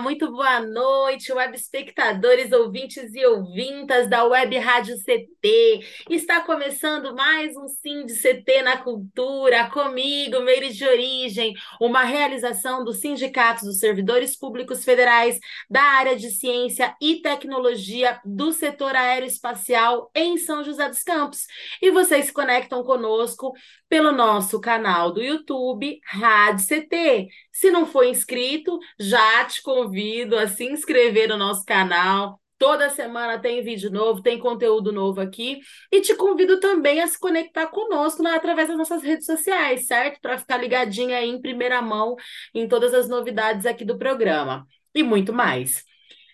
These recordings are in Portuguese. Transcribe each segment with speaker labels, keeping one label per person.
Speaker 1: Muito boa noite, web espectadores, ouvintes e ouvintas da Web Rádio CT. Está começando mais um Sim de CT na Cultura, comigo, Meire de Origem, uma realização dos sindicatos dos servidores públicos federais da área de ciência e tecnologia do setor aeroespacial em São José dos Campos. E vocês se conectam conosco pelo nosso canal do YouTube, Rádio CT. Se não for inscrito, já te convido a se inscrever no nosso canal. Toda semana tem vídeo novo, tem conteúdo novo aqui. E te convido também a se conectar conosco né, através das nossas redes sociais, certo? Para ficar ligadinha aí em primeira mão em todas as novidades aqui do programa. E muito mais,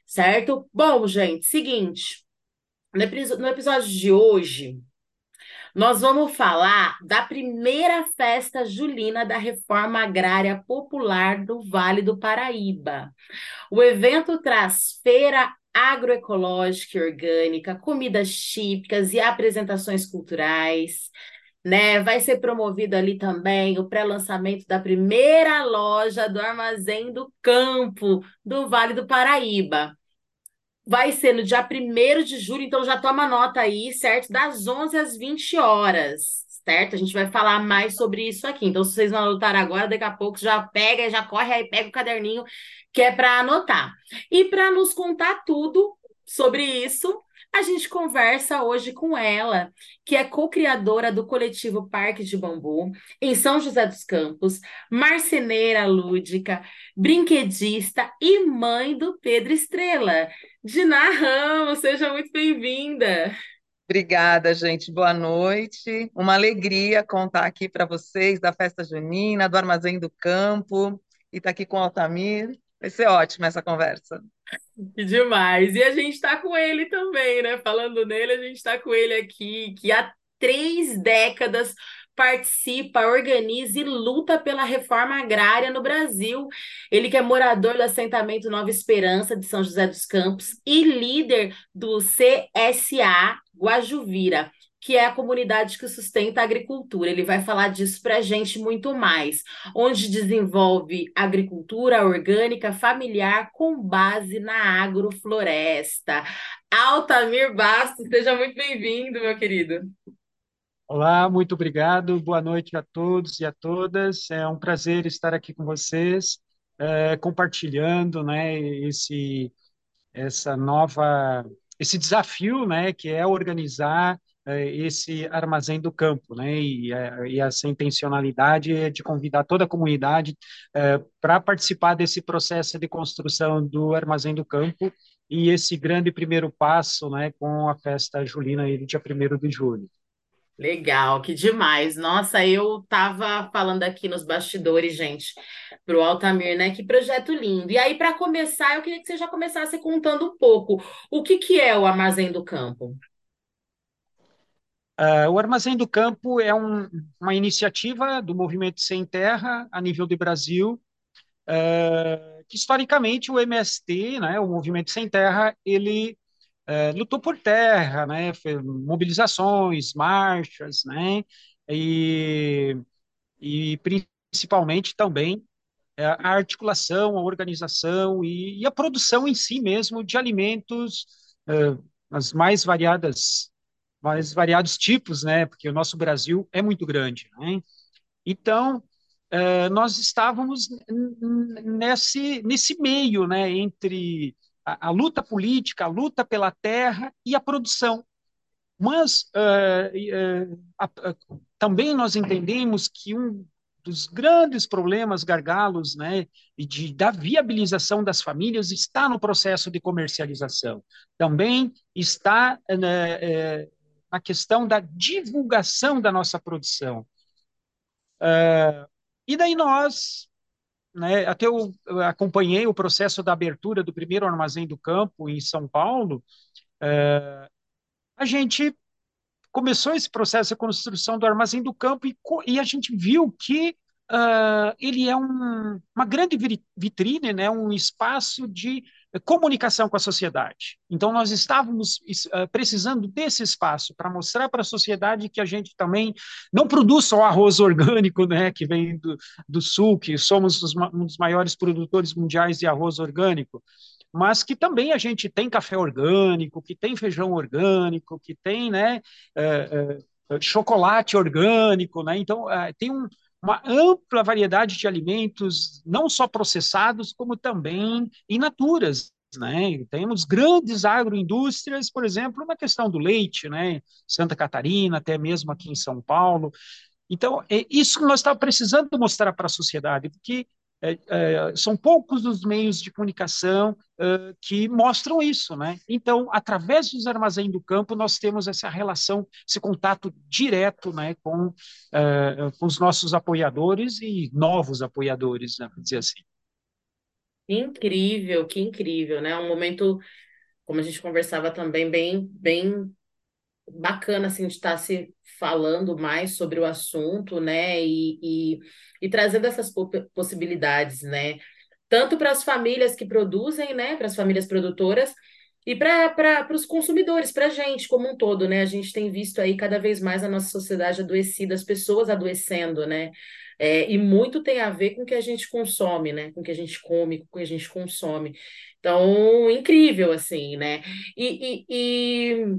Speaker 1: certo? Bom, gente, seguinte. No episódio de hoje, nós vamos falar da primeira festa julina da Reforma Agrária Popular do Vale do Paraíba. O evento traz feira agroecológica e orgânica, comidas típicas e apresentações culturais. Né? Vai ser promovido ali também o pré-lançamento da primeira loja do Armazém do Campo do Vale do Paraíba vai ser no dia 1 de julho, então já toma nota aí, certo? Das 11 às 20 horas, certo? A gente vai falar mais sobre isso aqui. Então, se vocês não anotaram agora, daqui a pouco já pega, já corre aí, pega o caderninho que é para anotar. E para nos contar tudo sobre isso, a gente conversa hoje com ela, que é co-criadora do coletivo Parque de Bambu, em São José dos Campos, marceneira lúdica, brinquedista e mãe do Pedro Estrela. Diná Ramos, seja muito bem-vinda.
Speaker 2: Obrigada, gente. Boa noite. Uma alegria contar aqui para vocês da festa junina, do Armazém do Campo, e estar tá aqui com o Altamir. Vai ser ótima essa conversa.
Speaker 1: Que demais. E a gente está com ele também, né? Falando nele, a gente está com ele aqui, que há três décadas participa, organiza e luta pela reforma agrária no Brasil. Ele que é morador do assentamento Nova Esperança de São José dos Campos e líder do CSA Guajuvira que é a comunidade que sustenta a agricultura. Ele vai falar disso para a gente muito mais, onde desenvolve agricultura orgânica familiar com base na agrofloresta. Altamir Bastos, seja muito bem-vindo, meu querido.
Speaker 3: Olá, muito obrigado. Boa noite a todos e a todas. É um prazer estar aqui com vocês, é, compartilhando, né, esse essa nova esse desafio, né, que é organizar esse armazém do campo, né? E, é, e, essa intencionalidade é de convidar toda a comunidade é, para participar desse processo de construção do armazém do campo e esse grande primeiro passo, né, com a festa julina aí, dia 1 de julho.
Speaker 1: Legal, que demais. Nossa, eu estava falando aqui nos bastidores, gente, para o Altamir, né? Que projeto lindo. E aí, para começar, eu queria que você já começasse contando um pouco o que, que é o Armazém do Campo.
Speaker 3: Uh, o Armazém do Campo é um, uma iniciativa do Movimento Sem Terra a nível do Brasil, uh, que historicamente o MST, né, o Movimento Sem Terra, ele uh, lutou por terra, né, mobilizações, marchas, né, e, e principalmente também a articulação, a organização e, e, a produção em si mesmo de alimentos, as mais variadas mais variados tipos, né? Porque o nosso Brasil é muito grande, né? Então, uh, nós estávamos nesse, nesse meio, né? Entre a, a, luta política, a luta pela terra e a produção. Mas uh, uh, a, também nós entendemos que um dos grandes problemas, gargalos, né, de, da viabilização das famílias está no processo de comercialização. Também está né, na questão da divulgação da nossa produção. Uh, e daí nós, né, até eu acompanhei o processo da abertura do primeiro armazém do campo em São Paulo, uh, a gente começou esse processo de construção do armazém do campo e, e a gente viu que uh, ele é um, uma grande vitrine, né, um espaço de comunicação com a sociedade. Então, nós estávamos uh, precisando desse espaço para mostrar para a sociedade que a gente também não produz só arroz orgânico, né, que vem do, do sul, que somos os, um dos maiores produtores mundiais de arroz orgânico, mas que também a gente tem café orgânico, que tem feijão orgânico, que tem né, é, é, chocolate orgânico, né? Então, tem um, uma ampla variedade de alimentos, não só processados, como também in naturas. Né? Temos grandes agroindústrias, por exemplo, na questão do leite, né? Santa Catarina, até mesmo aqui em São Paulo. Então, é isso que nós estamos precisando mostrar para a sociedade, porque é, é, são poucos os meios de comunicação é, que mostram isso, né? Então, através dos armazéns do campo, nós temos essa relação, esse contato direto, né, com, é, com os nossos apoiadores e novos apoiadores, né, dizer assim.
Speaker 1: Incrível, que incrível, né? Um momento, como a gente conversava também, bem, bem bacana assim de estar se falando mais sobre o assunto, né? E, e, e trazendo essas possibilidades, né? Tanto para as famílias que produzem, né? Para as famílias produtoras e para os consumidores, para a gente como um todo, né? A gente tem visto aí cada vez mais a nossa sociedade adoecida, as pessoas adoecendo, né? É, e muito tem a ver com o que a gente consome, né? Com o que a gente come, com o que a gente consome. Então, incrível, assim, né? E, e, e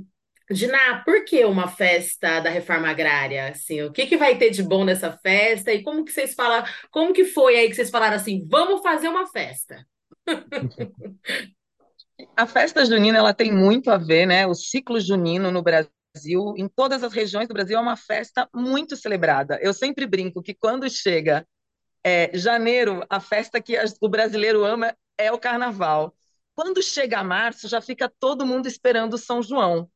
Speaker 1: Diná, por que uma festa da reforma agrária? Assim, o que, que vai ter de bom nessa festa? E como que vocês falam, como que foi aí que vocês falaram assim, vamos fazer uma festa?
Speaker 2: A festa junina ela tem muito a ver, né? O ciclo junino no Brasil, em todas as regiões do Brasil, é uma festa muito celebrada. Eu sempre brinco que quando chega é, janeiro, a festa que o brasileiro ama é o carnaval. Quando chega março, já fica todo mundo esperando São João.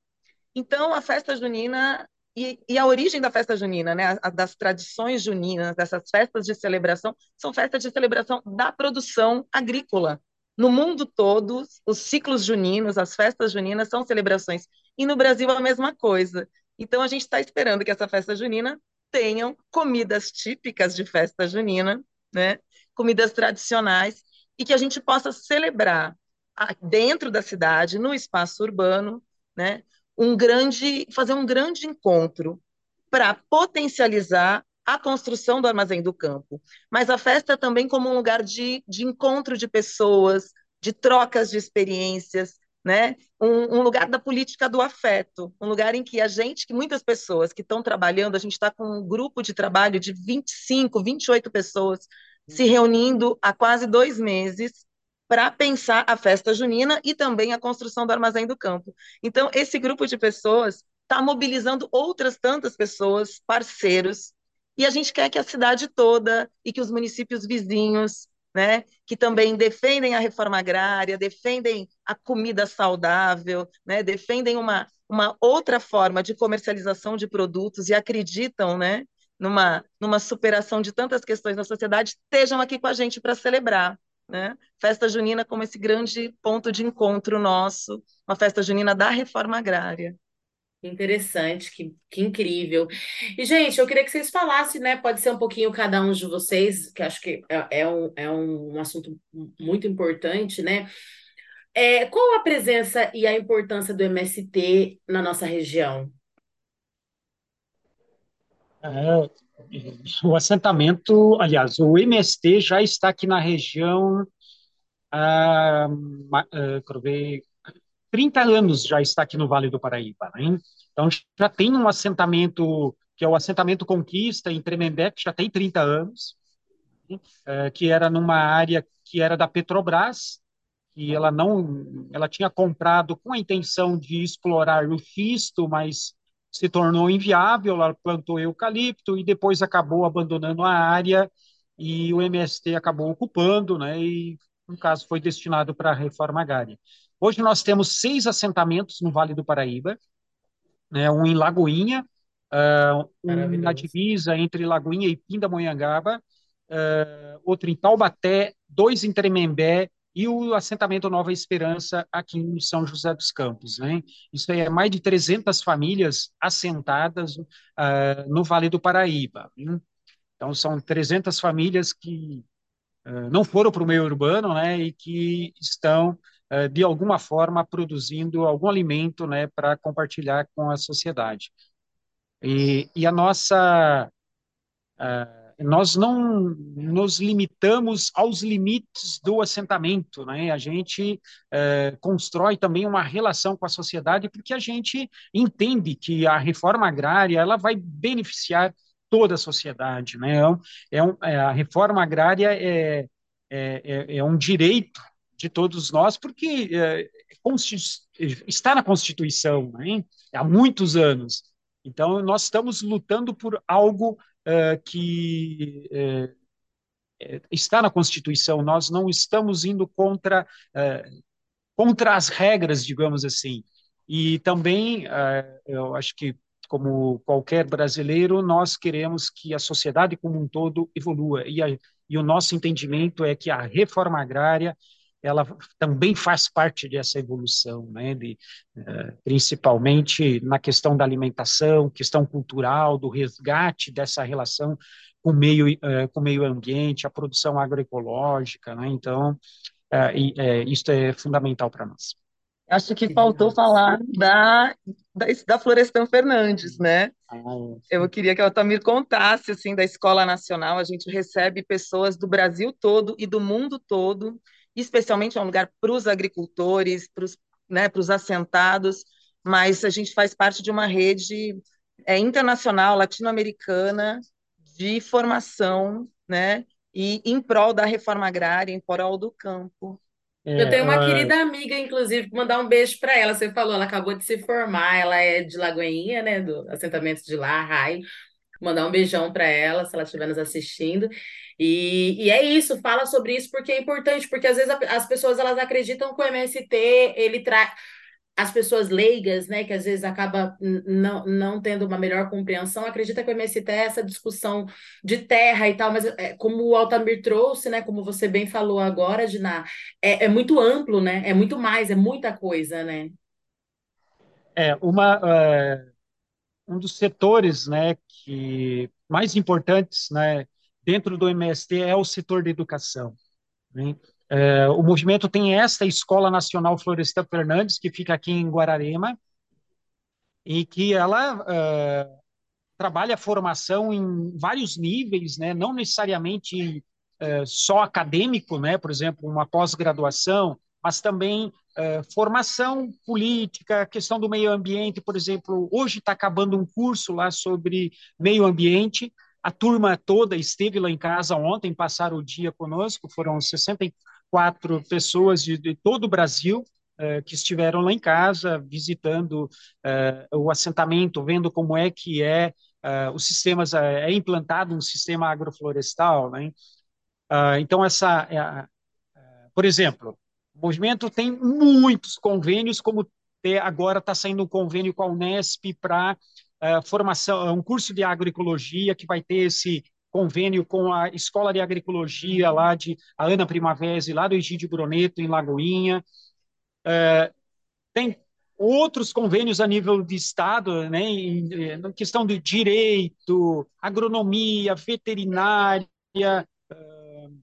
Speaker 2: Então, a festa junina e, e, a origem da festa junina, né, a, das tradições juninas, dessas festas de celebração, são festas de celebração da produção agrícola. No mundo todo, os ciclos juninos, as festas juninas são celebrações. E no Brasil a mesma coisa. Então a gente está esperando que essa festa junina tenham comidas típicas de festa junina, né, comidas tradicionais, e que a gente possa celebrar dentro da cidade, no espaço urbano, né, um grande, fazer um grande encontro para potencializar a construção do armazém do campo, mas a festa também como um lugar de, de encontro de pessoas, de trocas de experiências, né? Um, um, lugar da política do afeto, um lugar em que a gente, que muitas pessoas que estão trabalhando, a gente está com um grupo de trabalho de 25, 28 pessoas se reunindo há quase dois meses para pensar a festa junina e também a construção do armazém do campo. Então, esse grupo de pessoas está mobilizando outras tantas pessoas, parceiros, e a gente quer que a cidade toda e que os municípios vizinhos, né, que também defendem a reforma agrária, defendem a comida saudável, né, defendem uma, uma outra forma de comercialização de produtos e acreditam, né, numa, numa superação de tantas questões na sociedade, estejam aqui com a gente para celebrar né? Festa junina como esse grande ponto de encontro nosso, uma festa junina da reforma agrária.
Speaker 1: Interessante, que, que incrível. E, gente, eu queria que vocês falassem, né? Pode ser um pouquinho cada um de vocês, que acho que é, é, um, é um assunto muito importante, né? É, qual a presença e a importância do MST na nossa região?
Speaker 3: É, o assentamento, aliás, o MST já está aqui na região há, uh, ver, 30 anos já está aqui no Vale do Paraíba. Né? Então, já tem um assentamento, que é o assentamento Conquista, em Tremembé, que já tem 30 anos, uh, que era numa área que era da Petrobras, que ela não, ela tinha comprado com a intenção de explorar o xisto, mas se tornou inviável, ela plantou eucalipto e depois acabou abandonando a área e o MST acabou ocupando, né, e no caso foi destinado para a reforma agrária. Hoje nós temos seis assentamentos no Vale do Paraíba, né, um em Lagoinha, uh, um na divisa entre Lagoinha e Pindamonhangaba, uh, outro em Taubaté, dois em Tremembé e o assentamento Nova Esperança aqui em São José dos Campos. Né? Isso é mais de 300 famílias assentadas uh, no Vale do Paraíba. Hein? Então, são 300 famílias que uh, não foram para o meio urbano né, e que estão, uh, de alguma forma, produzindo algum alimento né, para compartilhar com a sociedade. E, e a nossa nós não nos limitamos aos limites do assentamento, né? A gente é, constrói também uma relação com a sociedade porque a gente entende que a reforma agrária ela vai beneficiar toda a sociedade, né? É um, é, a reforma agrária é, é, é, é um direito de todos nós porque é, está na Constituição, né? Há muitos anos. Então, nós estamos lutando por algo uh, que uh, está na Constituição. Nós não estamos indo contra, uh, contra as regras, digamos assim. E também, eu acho que, como qualquer brasileiro, nós queremos que a sociedade como um todo evolua. E, a, e o nosso entendimento é que a reforma agrária ela também faz parte dessa evolução, né, de, uh, principalmente na questão da alimentação, questão cultural, do resgate dessa relação com o meio, uh, com o meio ambiente, a produção agroecológica, né, então, uh, e, isso é fundamental para nós.
Speaker 2: Acho que faltou falar da, da, da Florestan Fernandes, né? Ah, Eu queria que a Altamir contasse, assim, da Escola Nacional, a gente recebe pessoas do Brasil todo e do mundo todo, especialmente é um lugar para os agricultores, para os né, assentados, mas a gente faz parte de uma rede é, internacional, latino-americana, de formação, né, e em prol da reforma agrária, em prol do campo.
Speaker 1: É, Eu tenho uma querida amiga, inclusive, mandar um beijo para ela. Você falou, ela acabou de se formar, ela é de Lagoinha, né, do assentamento de lá, Rai. Mandar um beijão para ela, se ela estiver nos assistindo. E, e, é isso, fala sobre isso porque é importante, porque às vezes a, as pessoas elas acreditam que o MST ele traz as pessoas leigas, né, que às vezes acaba não, não tendo uma melhor compreensão, acredita que o MST é essa discussão de terra e tal, mas é, como o Altamir trouxe, né, como você bem falou agora, Diná, é, é muito amplo, né, é muito mais, é muita coisa, né.
Speaker 3: É, uma, uh, um dos setores, né, que mais importantes, né, dentro do MST é o setor de educação. Né? É, o movimento tem esta Escola Nacional Florestan Fernandes, que fica aqui em Guararema, e que ela é, trabalha a formação em vários níveis, né? não necessariamente é, só acadêmico, né? por exemplo, uma pós-graduação, mas também é, formação política, questão do meio ambiente, por exemplo, hoje está acabando um curso lá sobre meio ambiente, a turma toda esteve lá em casa ontem, passaram o dia conosco, foram 64 pessoas de, de todo o Brasil uh, que estiveram lá em casa, visitando uh, o assentamento, vendo como é que é uh, os sistemas, é implantado um sistema agroflorestal, né? então, essa, por exemplo, o movimento tem muitos convênios, como agora está saindo um convênio com a Unesp para formação, um curso de agroecologia que vai ter esse convênio com a Escola de Agroecologia lá de a Ana Primavera, lá do Egídio Broneto, em Lagoinha. Uh, tem outros convênios a nível de Estado, né, em, em questão de direito, agronomia, veterinária, uh,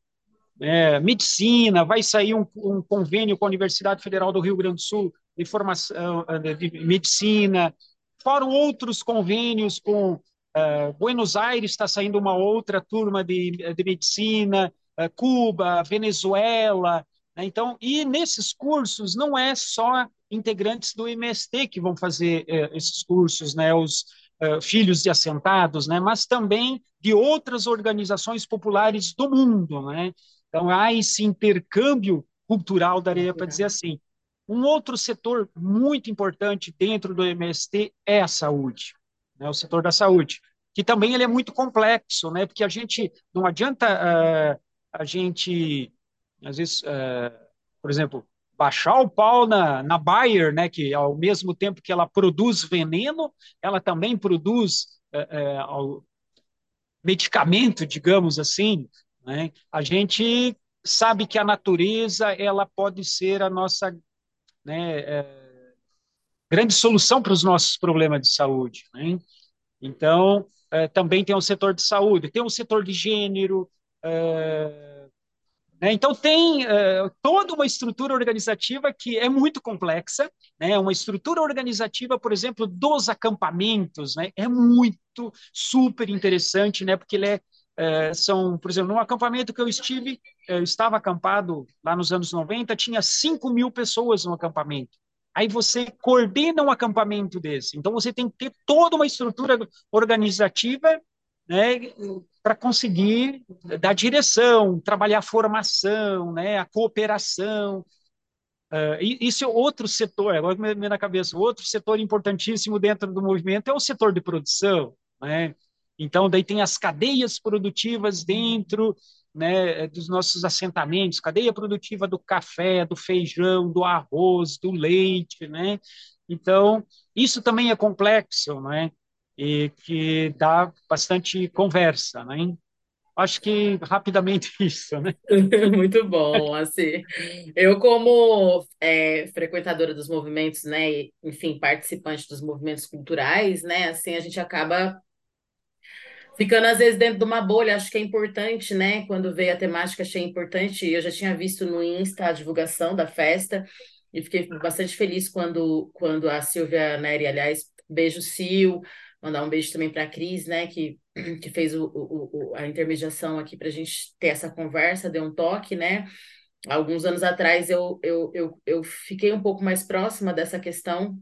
Speaker 3: é, medicina, vai sair um, um, convênio com a Universidade Federal do Rio Grande do Sul de formação de medicina, Foram outros convênios com uh, Buenos Aires, está saindo uma outra turma de, de medicina, uh, Cuba, Venezuela. Né? Então, e nesses cursos não é só integrantes do MST que vão fazer uh, esses cursos, né? Os filhos de assentados, né? Mas também de outras organizações populares do mundo, né? Então há esse intercâmbio cultural, daria para dizer assim. Um outro setor muito importante dentro do MST é a saúde, né, o setor da saúde, que também ele é muito complexo, né, porque a gente não adianta uh, a gente, às vezes, uh, por exemplo, baixar o pau na, na Bayer, né, que ao mesmo tempo que ela produz veneno, ela também produz uh, medicamento, digamos assim. Né? A gente sabe que a natureza ela pode ser a nossa né, é, grande solução para os nossos problemas de saúde. Né? Então, é, também tem o setor de saúde, tem o setor de gênero, é, né? Então, tem uh, toda uma estrutura organizativa que é muito complexa, né? uma estrutura organizativa, por exemplo, dos acampamentos, né? é muito, super interessante, né? porque ele é, uh, são, por exemplo, num acampamento que eu estive, eu estava acampado lá nos anos 90, tinha 5 mil pessoas no acampamento. Aí você coordena um acampamento desse. Então, você tem que ter toda uma estrutura organizativa né, para conseguir dar direção, trabalhar a formação, né, a cooperação. Uh, isso é outro setor, agora me na cabeça, outro setor importantíssimo dentro do movimento é o setor de produção. Né? Então, daí tem as cadeias produtivas dentro né, dos nossos assentamentos, cadeia produtiva do café, do feijão, do arroz, do leite. Né? Então, isso também é complexo, né? e que dá bastante conversa, né? Acho que rapidamente isso, né?
Speaker 1: Muito bom, assim. Eu como é, frequentadora dos movimentos, né, enfim, participante dos movimentos culturais, né, assim, a gente acaba ficando às vezes dentro de uma bolha, acho que é importante, né? Quando veio a temática, achei importante. Eu já tinha visto no Insta a divulgação da festa e fiquei bastante feliz quando, quando a Silvia Neri, aliás, beijo Sil, Mandar um beijo também para a Cris, né, que, que fez o, o, o a intermediação aqui para a gente ter essa conversa, deu um toque, né? Alguns anos atrás eu, eu, eu, eu fiquei um pouco mais próxima dessa questão,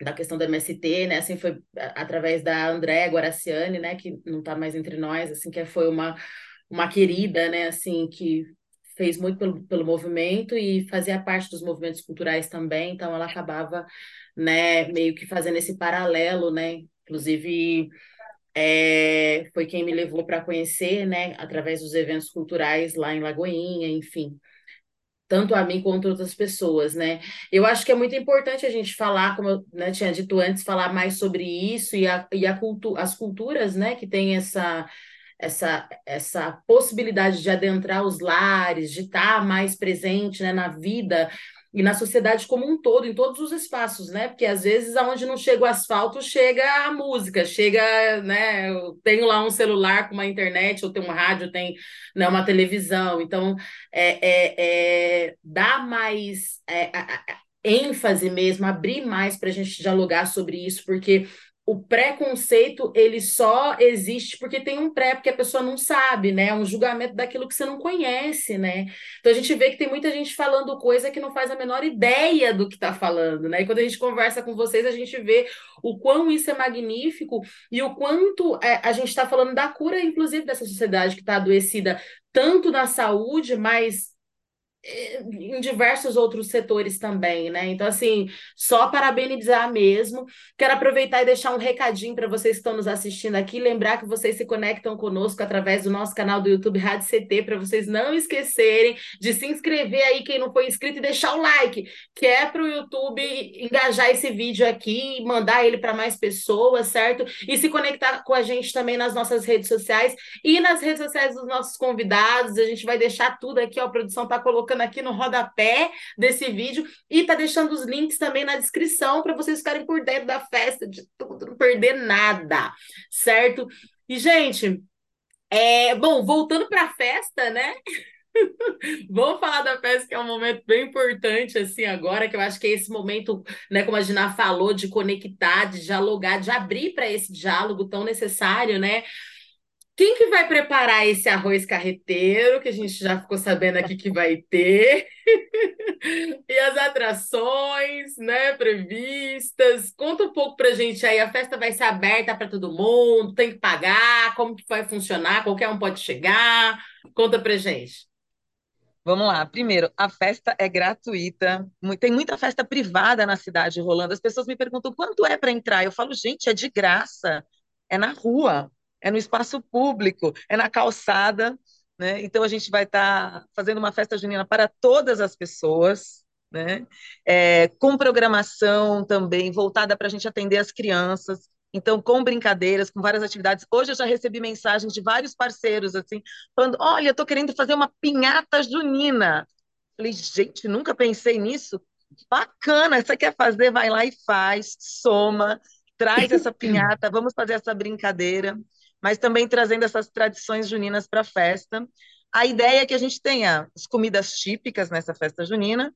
Speaker 1: da questão da MST, né? Assim, foi através da André Guaraciani, né, que não está mais entre nós, assim, que foi uma, uma querida, né, assim, que fez muito pelo, pelo movimento e fazia parte dos movimentos culturais também, então ela acabava, né, meio que fazendo esse paralelo, né, Inclusive, é, foi quem me levou para conhecer, né, através dos eventos culturais lá em Lagoinha, enfim, tanto a mim quanto outras pessoas, né? Eu acho que é muito importante a gente falar, como eu né, tinha dito antes, falar mais sobre isso e, a, e a cultu as culturas, né, que tem essa essa, essa possibilidade de adentrar os lares, de estar mais presente né, na vida e na sociedade como um todo, em todos os espaços, né? Porque às vezes aonde não chega o asfalto, chega a música, chega, né? Eu tenho lá um celular com uma internet, ou tenho um rádio, tem né, uma televisão. Então, é, é, é dá mais é, ênfase mesmo, abrir mais para a gente dialogar sobre isso, porque o preconceito ele só existe porque tem um pré, porque a pessoa não sabe, né? É um julgamento daquilo que você não conhece, né? Então a gente vê que tem muita gente falando coisa que não faz a menor ideia do que está falando, né? E quando a gente conversa com vocês, a gente vê o quão isso é magnífico e o quanto é, a gente está falando da cura, inclusive, dessa sociedade que está adoecida, tanto na saúde, mas em diversos outros setores também, né? Então, assim, só parabenizar mesmo. Quero aproveitar e deixar um recadinho para vocês que estão nos assistindo aqui, lembrar que vocês se conectam conosco através do nosso canal do YouTube Rádio CT, para vocês não esquecerem de se inscrever aí, quem não foi inscrito, e deixar o like, que é para o YouTube engajar esse vídeo aqui e mandar ele para mais pessoas, certo? E se conectar com a gente também nas nossas redes sociais e nas redes sociais dos nossos convidados. A gente vai deixar tudo aqui, ó, a produção está colocando colocando aqui no rodapé desse vídeo e tá deixando os links também na descrição para vocês ficarem por dentro da festa, de tudo, não perder nada, certo? E, gente, é, bom, voltando para a festa, né? Vamos falar da festa, que é um momento bem importante, assim, agora, que eu acho que é esse momento, né, como a Gina falou, de conectar, de dialogar, de abrir para esse diálogo tão necessário, né? Quem que vai preparar esse arroz carreteiro, que a gente já ficou sabendo aqui que vai ter? e as atrações, né, previstas? Conta um pouco pra gente aí, a festa vai ser aberta para todo mundo, tem que pagar, como que vai funcionar, qualquer um pode chegar? Conta pra gente.
Speaker 2: Vamos lá. Primeiro, a festa é gratuita. Tem muita festa privada na cidade rolando. As pessoas me perguntam quanto é para entrar. Eu falo, gente, é de graça. É na rua é no espaço público, é na calçada, né? Então a gente vai estar tá fazendo uma festa junina para todas as pessoas, né? É, com programação também voltada para a gente atender as crianças. Então, com brincadeiras, com várias atividades. Hoje eu já recebi mensagens de vários parceiros, assim, falando: olha, eu estou querendo fazer uma pinhata junina. Falei, gente, nunca pensei nisso. Bacana, você quer fazer, vai lá e faz, soma, traz essa pinhata, vamos fazer essa brincadeira, mas também trazendo essas tradições juninas para a festa. A ideia é que a gente tenha as comidas típicas nessa festa junina,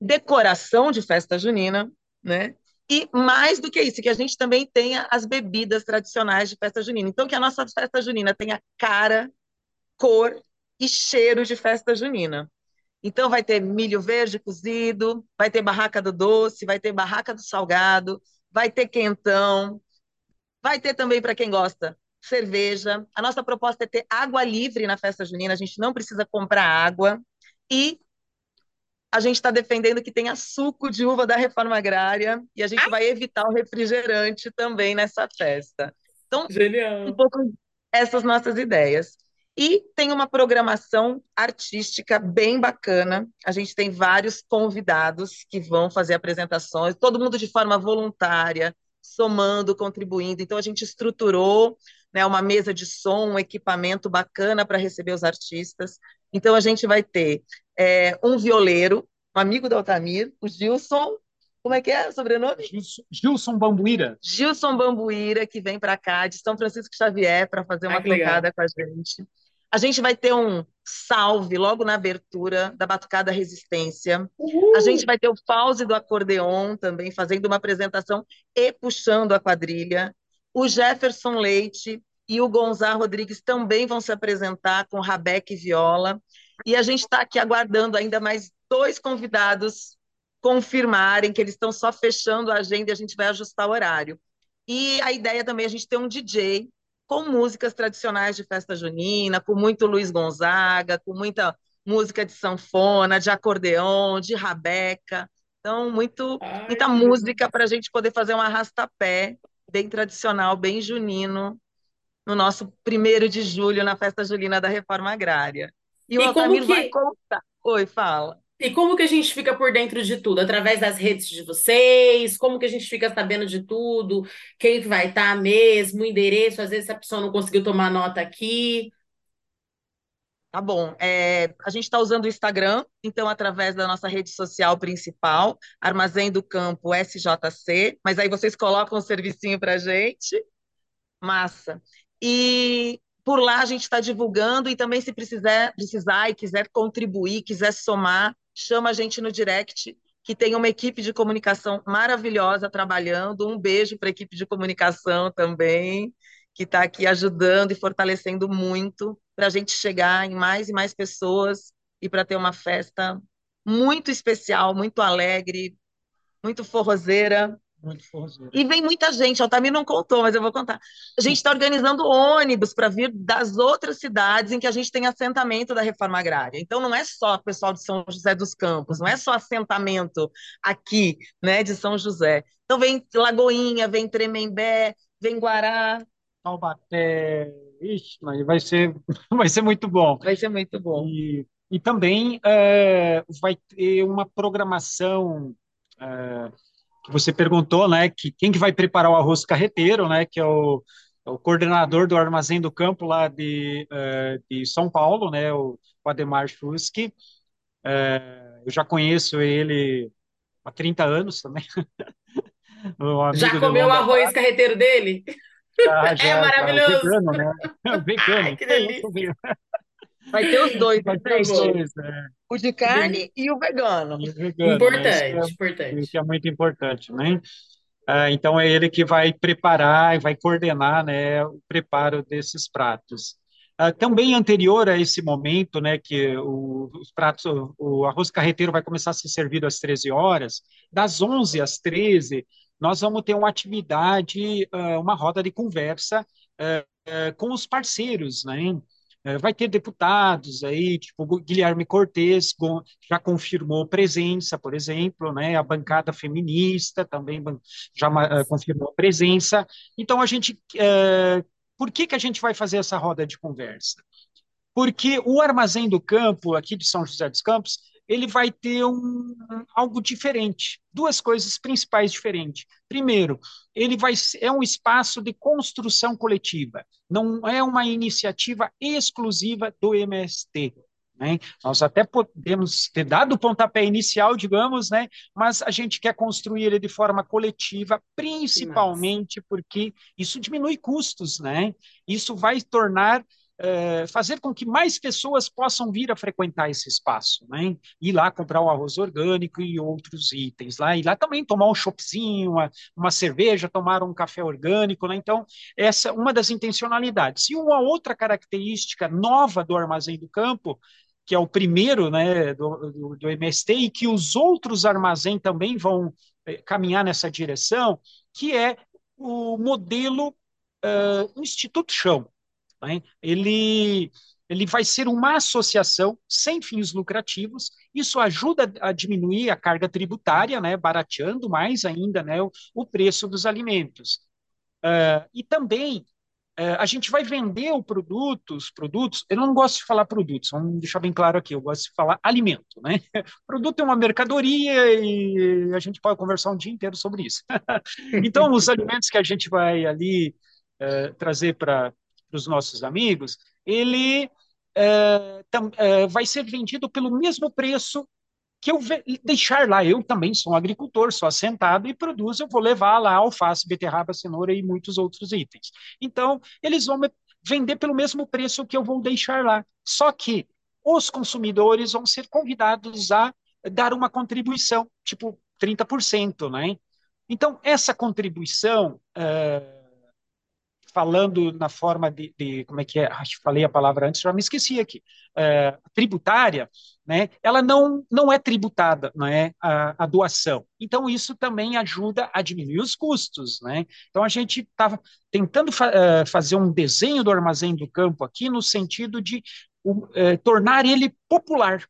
Speaker 2: decoração de festa junina, né? E mais do que isso, que a gente também tenha as bebidas tradicionais de festa junina. Então, que a nossa festa junina tenha cara, cor e cheiro de festa junina. Então, vai ter milho verde cozido, vai ter barraca do doce, vai ter barraca do salgado, vai ter quentão, vai ter também, para quem gosta, cerveja. A nossa proposta é ter água livre na festa junina, a gente não precisa comprar água. E a gente está defendendo que tenha suco de uva da reforma agrária e a gente vai evitar o refrigerante também nessa festa. Então,
Speaker 1: Genial.
Speaker 2: um pouco essas nossas ideias. E tem uma programação artística bem bacana. A gente tem vários convidados que vão fazer apresentações, todo mundo de forma voluntária, somando, contribuindo. Então, a gente estruturou né, uma mesa de som, um equipamento bacana para receber os artistas. Então, a gente vai ter é, um violeiro, um amigo do Altamir, o Gilson. Como é que é o sobrenome?
Speaker 3: Gilson, Gilson Bambuíra.
Speaker 2: Gilson Bambuíra, que vem para cá, de São Francisco Xavier, para fazer uma tocada com a gente. A gente vai ter um salve logo na abertura da Batucada Resistência. Uhul. A gente vai ter o pause do acordeon também, fazendo uma apresentação e puxando a quadrilha. O Jefferson Leite e o Gonzalo Rodrigues também vão se apresentar com rabeque e viola. E a gente está aqui aguardando ainda mais dois convidados confirmarem que eles estão só fechando a agenda e a gente vai ajustar o horário. E a ideia também é a gente ter um DJ com músicas tradicionais de festa junina, com muito Luiz Gonzaga, com muita música de sanfona, de acordeon, de rabeca. Então, muito, Ai, muita música para a gente poder fazer um arrastapé bem tradicional, bem junino, no nosso primeiro de julho, na festa julina da Reforma Agrária. E, e o Altamiro que... vai contar. Oi, fala.
Speaker 1: E como que a gente fica por dentro de tudo? Através das redes de vocês? Como que a gente fica sabendo de tudo? Quem vai estar mesmo? O endereço? Às vezes a pessoa não conseguiu tomar nota aqui.
Speaker 2: Tá bom. É, a gente está usando o Instagram, então, através da nossa rede social principal, Armazém do Campo SJC, mas aí vocês colocam o um servicinho para gente. Massa. E por lá a gente está divulgando e também se precisar, precisar e quiser contribuir, quiser somar, chama a gente no direct, que tem uma equipe de comunicação maravilhosa trabalhando. Um beijo para a equipe de comunicação também, que está aqui ajudando e fortalecendo muito para a gente chegar em mais e mais pessoas e para ter uma festa muito especial, muito alegre, muito forrozeira,
Speaker 3: muito forrozeiro.
Speaker 2: E vem muita gente, Altamir não contou, mas eu vou contar. A gente está organizando ônibus para vir das outras cidades em que a gente tem assentamento da reforma agrária. Então não é só o pessoal de São José dos Campos, não é só assentamento aqui, né, de São José. Então vem Lagoinha, vem Tremembé, vem Guará.
Speaker 3: Taubaté, Ixi, vai ser, vai ser muito bom.
Speaker 2: Vai ser muito bom.
Speaker 3: E, e também é, vai ter uma programação é, que você perguntou, né, que quem que vai preparar o arroz carreteiro, né, que é o, é o coordenador do Armazém do Campo lá de, uh, de São Paulo, né, o, o Ademar Fuschi. Uh, eu já conheço ele há 30 anos também.
Speaker 1: já comeu o arroz carreteiro dele?
Speaker 3: Já, já,
Speaker 1: é maravilhoso.
Speaker 3: Tá, vegano, né? Vegano.
Speaker 1: Ai, que delícia.
Speaker 2: Vai ter os dois,
Speaker 3: vai ter os dois, é.
Speaker 2: O de carne e o vegano.
Speaker 3: E o vegano
Speaker 1: importante,
Speaker 3: né?
Speaker 1: é, importante.
Speaker 3: Isso é muito importante, né? Ah, então é ele que vai preparar e vai coordenar, né, o preparo desses pratos. Ah, também anterior a esse momento, né, que o, os pratos, o, o, arroz carreteiro vai começar a ser servido às 13 horas, das 11 às 13, nós vamos ter uma atividade, uh, uma roda de conversa uh, uh, com os parceiros, né? Vai ter deputados aí, tipo Guilherme Cortes já confirmou presença, por exemplo, né? A bancada feminista também já confirmou presença. Então a gente, por que que a gente vai fazer essa roda de conversa? Porque o Armazém do Campo aqui de São José dos Campos ele vai ter um, algo diferente, duas coisas principais diferentes. Primeiro, ele vai é um espaço de construção coletiva, não é uma iniciativa exclusiva do MST. Né? Nós até podemos ter dado o pontapé inicial, digamos, né? mas a gente quer construir ele de forma coletiva, principalmente porque isso diminui custos, né? isso vai tornar é, fazer com que mais pessoas possam vir a frequentar esse espaço, né? Ir lá comprar o arroz orgânico e outros itens lá, e lá também tomar um choppzinho, uma, uma cerveja, tomar um café orgânico, né? Então, essa é uma das intencionalidades. E uma outra característica nova do Armazém do Campo que é o primeiro né, do, do, do MST, e que os outros armazéns também vão eh, caminhar nessa direção, que é o modelo uh, Instituto Chão. Né? Ele, ele vai ser uma associação sem fins lucrativos, isso ajuda a diminuir a carga tributária, né, barateando mais ainda né, o, o preço dos alimentos. Uh, e também uh, a gente vai vender o produto, os produtos, eu não gosto de falar produtos, vamos deixar bem claro aqui, eu gosto de falar alimento. Né? produto é uma mercadoria e a gente pode conversar um dia inteiro sobre isso. então, os alimentos que a gente vai ali uh, trazer para para os nossos amigos, ele é, tam, é, vai ser vendido pelo mesmo preço que eu deixar lá. Eu também sou um agricultor, sou assentado e produzo, eu vou levar lá alface, beterraba, cenoura e muitos outros itens. Então, eles vão vender pelo mesmo preço que eu vou deixar lá. Só que os consumidores vão ser convidados a dar uma contribuição, tipo 30%, né? Então, essa contribuição. Uh, falando na forma de, de, como é que é, acho que falei a palavra antes, já me esqueci aqui, é, tributária, né, ela não, não é tributada, não é a, a, doação. Então, isso também ajuda a diminuir os custos, né? Então, a gente estava tentando fa uh, fazer um desenho do armazém do campo aqui no sentido de uh, tornar ele popular,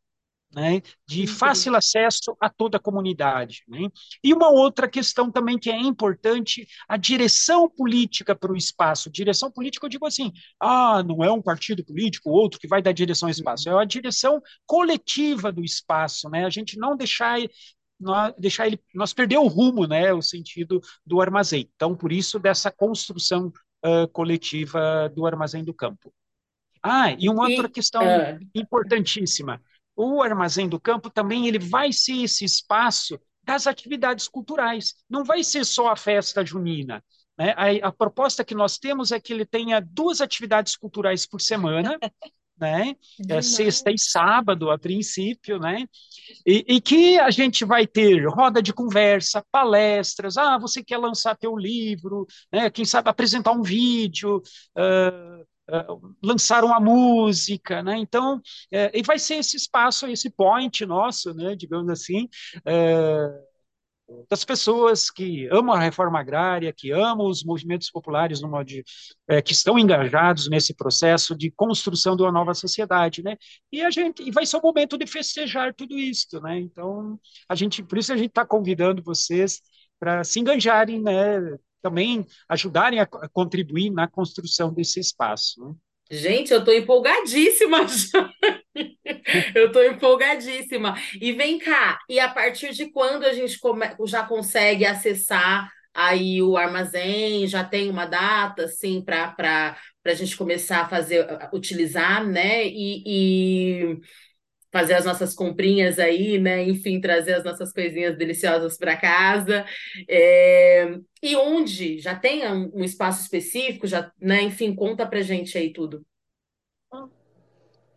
Speaker 3: né, de fácil acesso a toda a comunidade. Né? E uma outra questão também que é importante, a direção política para o espaço. Direção política, eu digo assim, ah, não é um partido político, outro que vai dar direção ao espaço, é a direção coletiva do espaço, né? a gente não deixar nós, deixar ele, nós perder o rumo, né, o sentido do armazém. Então, por isso, dessa construção uh, coletiva do armazém do campo. Ah, e uma e, outra questão uh... importantíssima o Armazém do Campo também ele vai ser esse espaço das atividades culturais. Não vai ser só a festa junina. Né? A, a, proposta que nós temos é que ele tenha duas atividades culturais por semana, né? É sexta e sábado, a princípio, né? E, e, que a gente vai ter roda de conversa, palestras. Ah, você quer lançar teu livro, né? Quem sabe apresentar um vídeo. Uh, uh, lançaram a música, né? Então, uh, e vai ser esse espaço, esse point nosso, né? Digamos assim, uh, das pessoas que amam a reforma agrária, que amam os movimentos populares no modo de, que estão engajados nesse processo de construção de uma nova sociedade, né? E a gente e vai ser o momento de festejar tudo isso, né? Então a gente, por isso a gente está convidando vocês para se engajarem, né? Também ajudarem a, contribuir na construção desse espaço. Né?
Speaker 1: Gente, eu estou empolgadíssima eu estou empolgadíssima. E vem cá, e a partir de quando a gente come, já consegue acessar aí o armazém? Já tem uma data, assim, para a gente começar a fazer, utilizar, né? E, e fazer as nossas comprinhas aí, né? Enfim, trazer as nossas coisinhas deliciosas para casa. É... E onde? Já tem um espaço específico? Já, né? Enfim, conta pra gente aí tudo.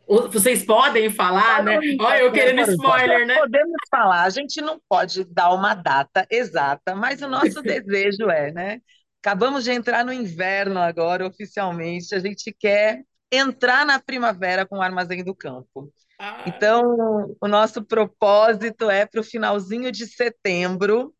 Speaker 1: Vocês podem falar, né? Olha, eu querendo spoiler, né?
Speaker 2: Podemos falar, a gente não pode dar uma data exata, mas o nosso desejo é, né? Acabamos de entrar no inverno agora, oficialmente. A gente quer entrar na primavera com o Armazém do Campo. Ah. Então, o nosso propósito é para o finalzinho de setembro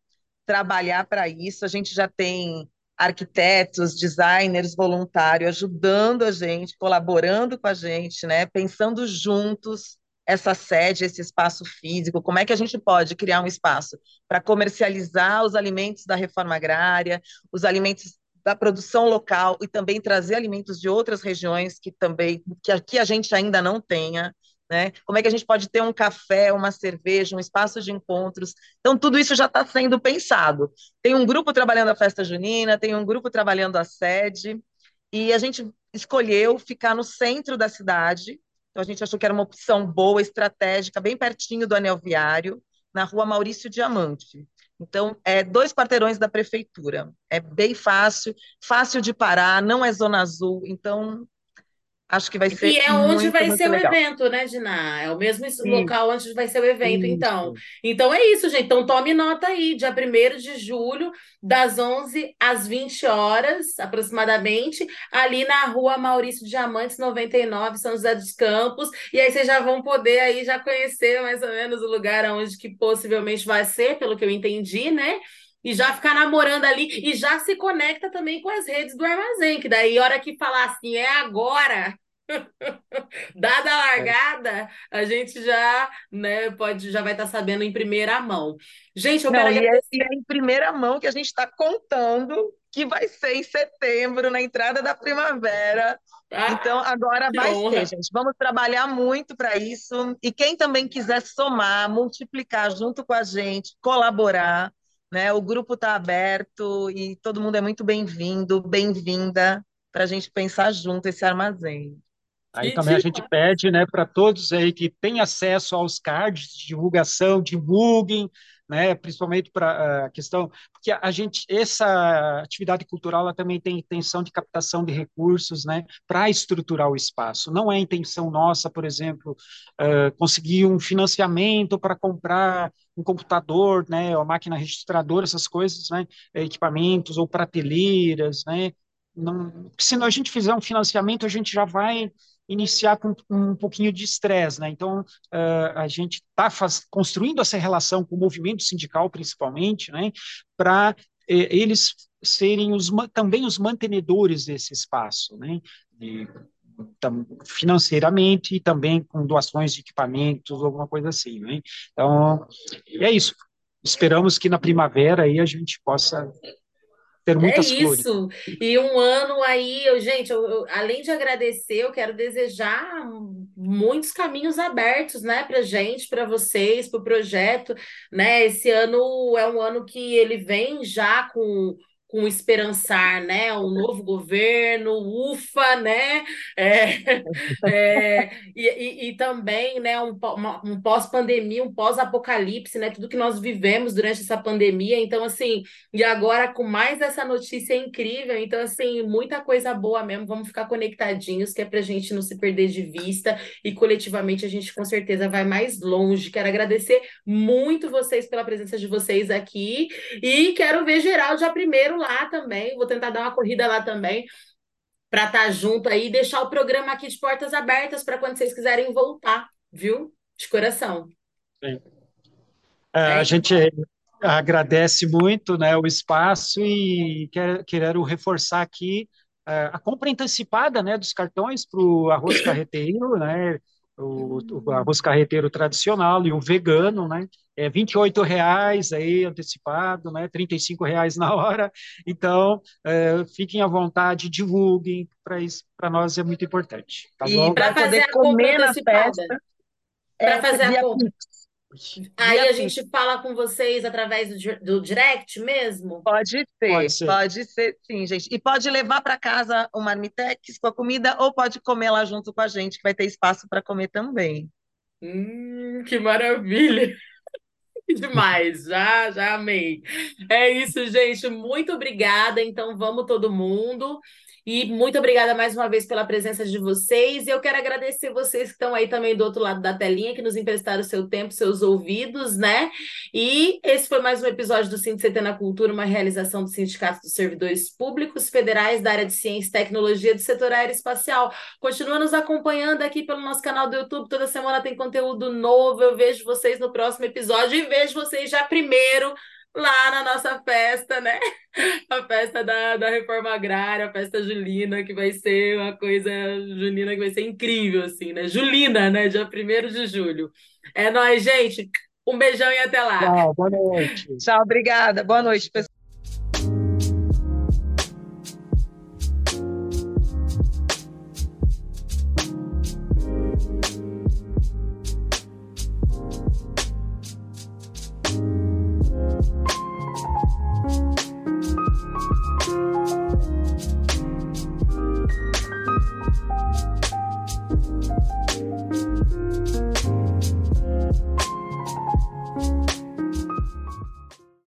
Speaker 2: trabalhar para isso. A gente já tem arquitetos, designers voluntários ajudando a gente, colaborando com a gente, né? Pensando juntos essa sede, esse espaço físico, como é que a gente pode criar um espaço para comercializar os alimentos da reforma agrária, os alimentos da produção local e também trazer alimentos de outras regiões que também que aqui a gente ainda não tenha né? Como é que a gente pode ter um café, uma cerveja, um espaço de encontros? Então, tudo isso já está sendo pensado. Tem um grupo trabalhando a festa junina, tem um grupo trabalhando a sede, e a gente escolheu ficar no centro da cidade. Então, a gente achou que era uma opção boa, estratégica, bem pertinho do anel viário, na rua Maurício Diamante. Então, é dois quarteirões da prefeitura. É bem fácil, fácil de parar, não é zona azul. Então, Acho que vai ser
Speaker 1: E é onde
Speaker 2: muito,
Speaker 1: vai
Speaker 2: muito
Speaker 1: ser o
Speaker 2: legal.
Speaker 1: evento, né, Diná? É o mesmo es-
Speaker 2: Isso,
Speaker 1: local onde vai ser o evento, então.
Speaker 2: isso.
Speaker 1: Então é isso, gente. Então tome nota aí, dia primeiro de julho, das 11 às 20 horas, aproximadamente, ali na rua Maurício Diamantes, 99, São José dos Campos. E aí vocês já vão poder aí já conhecer mais ou menos o lugar onde que possivelmente vai ser, pelo que eu entendi, né? E já ficar namorando ali e já se conecta também com as redes do armazém, que daí, hora que falar assim, é agora, Dada a
Speaker 3: É.
Speaker 1: largada, a gente já, né, pode, já vai estar sabendo em primeira mão. Gente, eu quero
Speaker 2: Não,
Speaker 1: agradecer.
Speaker 2: e é em primeira mão que a gente está contando que vai ser em setembro, na entrada da primavera. Então,
Speaker 1: Ah,
Speaker 2: agora
Speaker 1: que
Speaker 2: vai ser,
Speaker 1: honra!
Speaker 2: gente. Vamos trabalhar muito para isso. E quem também quiser somar, multiplicar junto com a gente, colaborar, né? O grupo está aberto e todo mundo é muito bem-vindo, bem-vinda para a gente pensar junto esse armazém.
Speaker 3: Aí também a gente pede, né, para todos aí que têm acesso aos cards de divulgação, divulguem, né, principalmente para a questão, porque a gente, essa atividade cultural, ela também tem intenção de captação de recursos, né, para estruturar o espaço. Não é intenção nossa, por exemplo, eh, conseguir um financiamento para comprar um computador, né, uma máquina registradora, essas coisas, né, equipamentos ou prateleiras, né, não, se a gente fizer um financiamento, a gente já vai iniciar com um pouquinho de estresse, né? Então, uh, a gente está construindo essa relação com o movimento sindical, principalmente, né? Para eh, eles serem os, também os mantenedores desse espaço, né? Financeiramente e também com doações de equipamentos, alguma coisa assim, né? Então, é isso. Esperamos que na primavera aí a gente possa ter
Speaker 1: É
Speaker 3: muitas flores.
Speaker 1: isso. E um ano aí, eu, gente, eu, eu- além de agradecer, eu quero desejar muitos caminhos abertos, né, para gente, para vocês, para o projeto, né? Esse ano é um ano que ele vem já com com esperançar, né? Um novo governo, ufa, né? É, é, e, e, e também, né? Um, um pós-pandemia, um pós-apocalipse, né? Tudo que nós vivemos durante essa pandemia. Então, assim. E agora, com mais essa notícia incrível, então, assim, muita coisa boa mesmo. Vamos ficar conectadinhos, que é para a gente não se perder de vista e coletivamente a gente com certeza vai mais longe. Quero agradecer muito vocês pela presença de vocês aqui e quero ver geral dia primeiro lá também. Vou tentar dar uma corrida lá também para estar junto aí e deixar o programa aqui de portas abertas para quando vocês quiserem voltar, viu? De coração.
Speaker 3: Sim.
Speaker 1: É
Speaker 3: A
Speaker 1: isso.
Speaker 3: gente agradece muito, né, o espaço e quer, quero reforçar aqui eh, a compra antecipada, né, dos cartões para o arroz carreteiro, né, o, o arroz carreteiro tradicional e o vegano, né, é 28 reais aí antecipado, né, 35 reais na hora. Então, eh, fiquem à vontade, divulguem, para isso, para nós é muito importante, tá
Speaker 2: E?
Speaker 1: Para fazer
Speaker 2: poder
Speaker 1: a
Speaker 2: comer na
Speaker 1: antecipada,
Speaker 2: festa
Speaker 1: para
Speaker 2: é,
Speaker 1: fazer a compra. Aí a
Speaker 2: Pix.
Speaker 1: gente fala com vocês através do, do direct mesmo?
Speaker 2: Pode ser,
Speaker 3: Pode ser.
Speaker 2: pode ser sim, gente. E pode levar para casa um marmitex com a comida ou pode comer lá junto com a gente, que vai ter espaço para comer também.
Speaker 1: Hum, que maravilha! Demais, já, já amei. É isso, gente. Muito obrigada. Então, vamos todo mundo. E muito obrigada mais uma vez pela presença de vocês. E eu quero agradecer vocês que estão aí também do outro lado da telinha, que nos emprestaram seu tempo, seus ouvidos, né? E esse foi mais um episódio do CT na Cultura, uma realização do Sindicato dos Servidores Públicos Federais da área de Ciência e Tecnologia do setor aeroespacial. Continua nos acompanhando aqui pelo nosso canal do YouTube. Toda semana tem conteúdo novo. Eu vejo vocês no próximo episódio e vejo vocês já primeiro lá na nossa festa, né? A festa da, da reforma agrária, a festa julina, que vai ser uma coisa junina que vai ser incrível, assim, né? Julina, né? Dia primeiro de julho. É nóis, gente. Um beijão e até lá.
Speaker 3: Tchau, boa noite.
Speaker 2: Tchau, obrigada. Boa noite, pessoal.